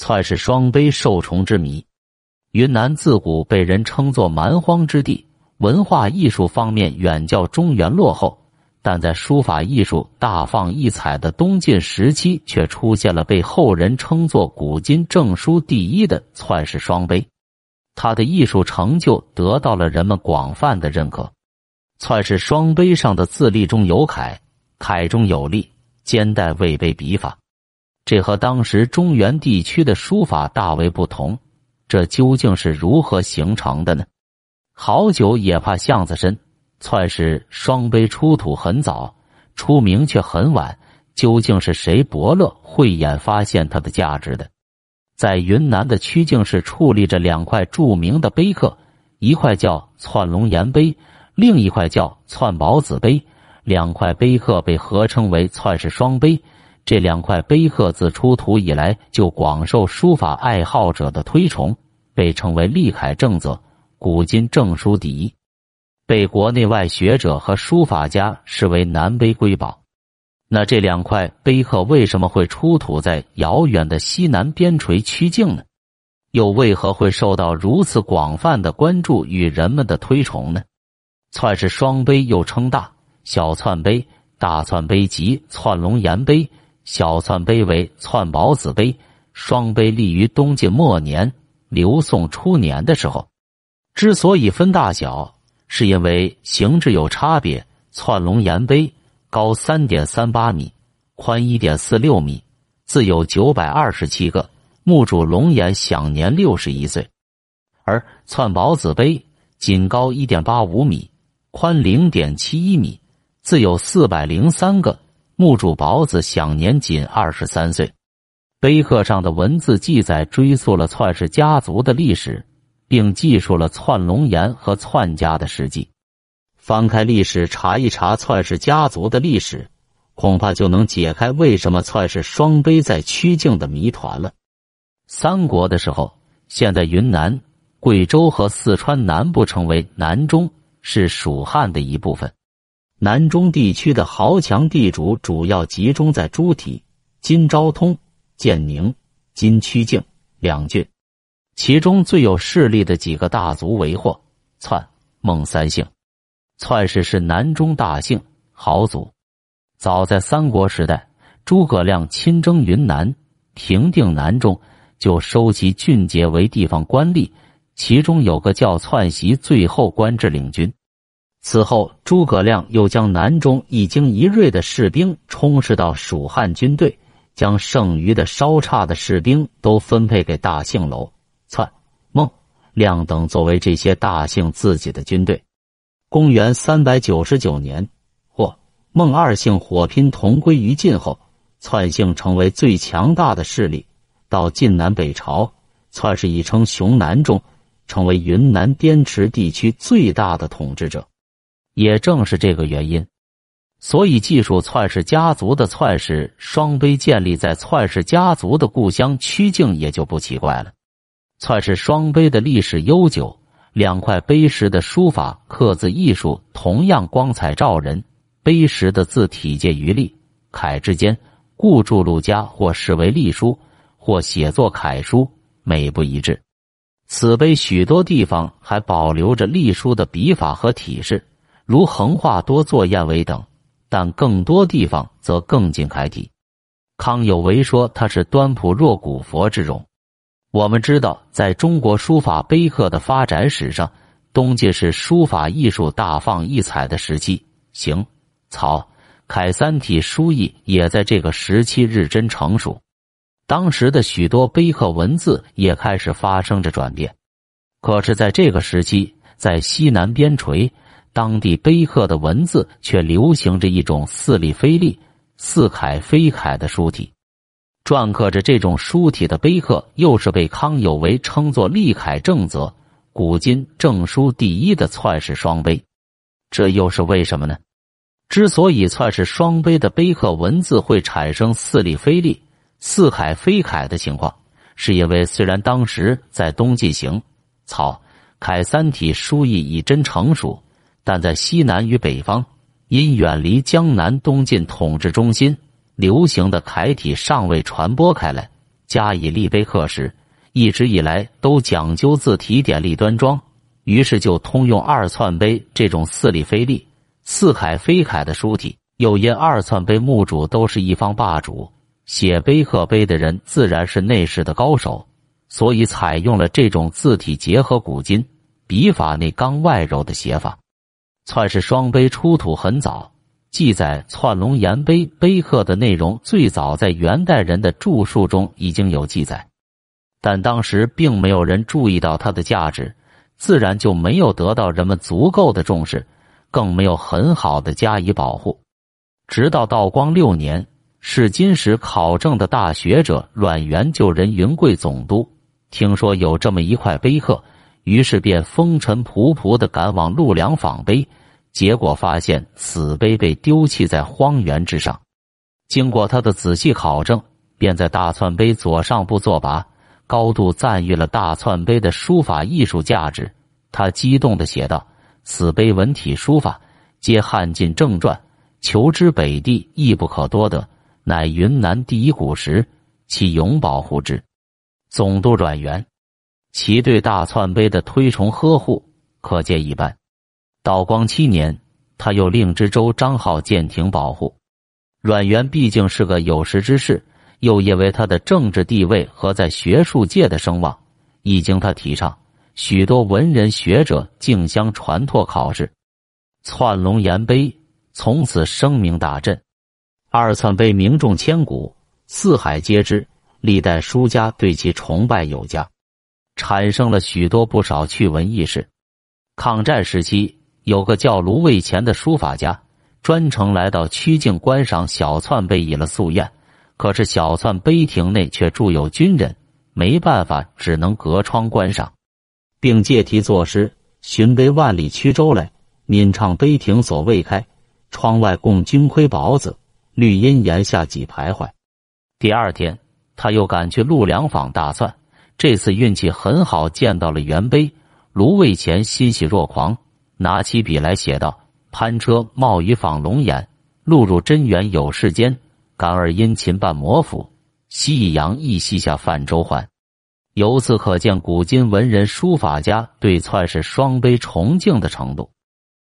篡氏双碑受虫之谜。云南自古被人称作蛮荒之地，文化艺术方面远较中原落后，但在书法艺术大放异彩的东晋时期，却出现了被后人称作古今正书第一的篡氏双碑。他的艺术成就得到了人们广泛的认可。篡氏双碑上的字立中有楷，楷中有隶，兼带魏碑笔法，这和当时中原地区的书法大为不同。这究竟是如何形成的呢？好酒也怕巷子深，篡氏双碑出土很早，出名却很晚。究竟是谁伯乐慧眼发现它的价值的？在云南的曲靖市矗立着两块著名的碑刻，一块叫窜龙岩碑，另一块叫窜宝子碑。两块碑刻被合称为窜氏双碑。这两块碑刻自出土以来就广受书法爱好者的推崇，被称为立楷正则，古今正书第一，被国内外学者和书法家视为南碑瑰宝。那这两块碑刻为什么会出土在遥远的西南边陲曲靖呢？又为何会受到如此广泛的关注与人们的推崇呢？窜是双碑又称大小窜碑、大窜碑及窜龙岩碑、小窜碑为窜宝子碑。双碑立于东晋末年、刘宋初年的时候。之所以分大小，是因为形制有差别。窜龙岩碑。高三点三八米，宽一点四六米，自有九百二十七个。墓主龙颜享年六十一岁，而窜宝子碑仅高一点八五米，宽零点七一米，自有四百零三个。墓主宝子享年仅二十三岁。碑刻上的文字记载追溯了篡氏家族的历史，并记述了篡龙岩和篡家的事迹。翻开历史查一查篡氏家族的历史，恐怕就能解开为什么篡氏双碑在曲靖的谜团了。三国的时候，现在云南、贵州和四川南部称为南中，是蜀汉的一部分。南中地区的豪强地主主要集中在诸体、今昭通、建宁、今曲靖两郡，其中最有势力的几个大族为霍、篡、孟三姓。篡氏是南中大姓豪族，早在三国时代，诸葛亮亲征云南，平定南中，就收其俊杰为地方官吏，其中有个叫篡袭，最后官至领军。此后，诸葛亮又将南中一精一锐的士兵充实到蜀汉军队，将剩余的稍差的士兵都分配给大姓楼、篡、孟、亮等，作为这些大姓自己的军队。公元三百九十九年，或孟二姓火拼同归于尽后，篡姓成为最强大的势力。到晋南北朝，篡氏已称雄南中，成为云南滇池地区最大的统治者。也正是这个原因，所以记述篡氏家族的篡氏双碑建立在篡氏家族的故乡曲靖，也就不奇怪了。篡氏双碑的历史悠久。两块碑石的书法刻字艺术同样光彩照人，碑石的字体介于隶楷之间，故著录家或视为隶书，或写作楷书，美不一致。此碑许多地方还保留着隶书的笔法和体式，如横画多作燕尾等，但更多地方则更近楷体。康有为说他是端朴若古佛之容。我们知道，在中国书法碑刻的发展史上，东晋是书法艺术大放异彩的时期。行、草、楷三体书艺也在这个时期日臻成熟。当时的许多碑刻文字也开始发生着转变。可是，在这个时期，在西南边陲，当地碑刻的文字却流行着一种似隶非隶、似楷非楷的书体。篆刻着这种书体的碑刻，又是被康有为称作“立楷正则，古今正书第一”的篡氏双碑，这又是为什么呢？之所以篡氏双碑的碑刻文字会产生似隶非隶、似楷非楷的情况，是因为虽然当时在东晋行、草、楷三体书艺已臻成熟，但在西南与北方，因远离江南东晋统治中心。流行的楷体尚未传播开来，加以立碑刻石，一直以来都讲究字体典丽端庄，于是就通用二寸碑这种似立非立、似楷非楷的书体。又因二寸碑墓主都是一方霸主，写碑刻碑的人自然是内饰的高手，所以采用了这种字体结合古今、笔法内刚外柔的写法。窜氏双碑出土很早，记载窜龙岩碑碑刻的内容最早在元代人的著述中已经有记载，但当时并没有人注意到它的价值，自然就没有得到人们足够的重视，更没有很好的加以保护。直到道光六年，是金石考证的大学者阮元就任云贵总督，听说有这么一块碑刻，于是便风尘仆仆的赶往陆良访碑，结果发现此碑被丢弃在荒原之上。经过他的仔细考证，便在大窜碑左上部作跋，高度赞誉了大窜碑的书法艺术价值。他激动的写道：“此碑文体书法，皆汉晋正传。”求之北地亦不可多得，乃云南第一古石，其永保护之。总督阮元，其对大窜碑的推崇呵护，可见一斑。道光七年，他又令知州张浩建亭保护。阮元毕竟是个有识之士，又因为他的政治地位和在学术界的声望，一经他提倡，许多文人学者竞相传拓考试。窜龙岩碑。从此声名大振，二寸碑名重千古，四海皆知。历代书家对其崇拜有加，产生了许多不少趣闻轶事。抗战时期，有个叫卢卫乾的书法家，专程来到曲靖观赏小窜碑以了夙愿。可是小窜碑亭内却住有军人，没办法，只能隔窗观赏，并借题作诗：“寻碑万里驱舟来，闽唱碑亭所未开。”窗外供金盔宝子，绿荫檐下几徘徊。第二天，他又赶去陆良坊大窜，这次运气很好，见到了原碑。卢卫乾欣喜若狂，拿起笔来写道：“攀车冒雨访龙眼，路入真源有世间。感而殷勤伴魔府，夕阳一夕下泛舟还。”由此可见，古今文人书法家对窜氏双碑崇敬的程度。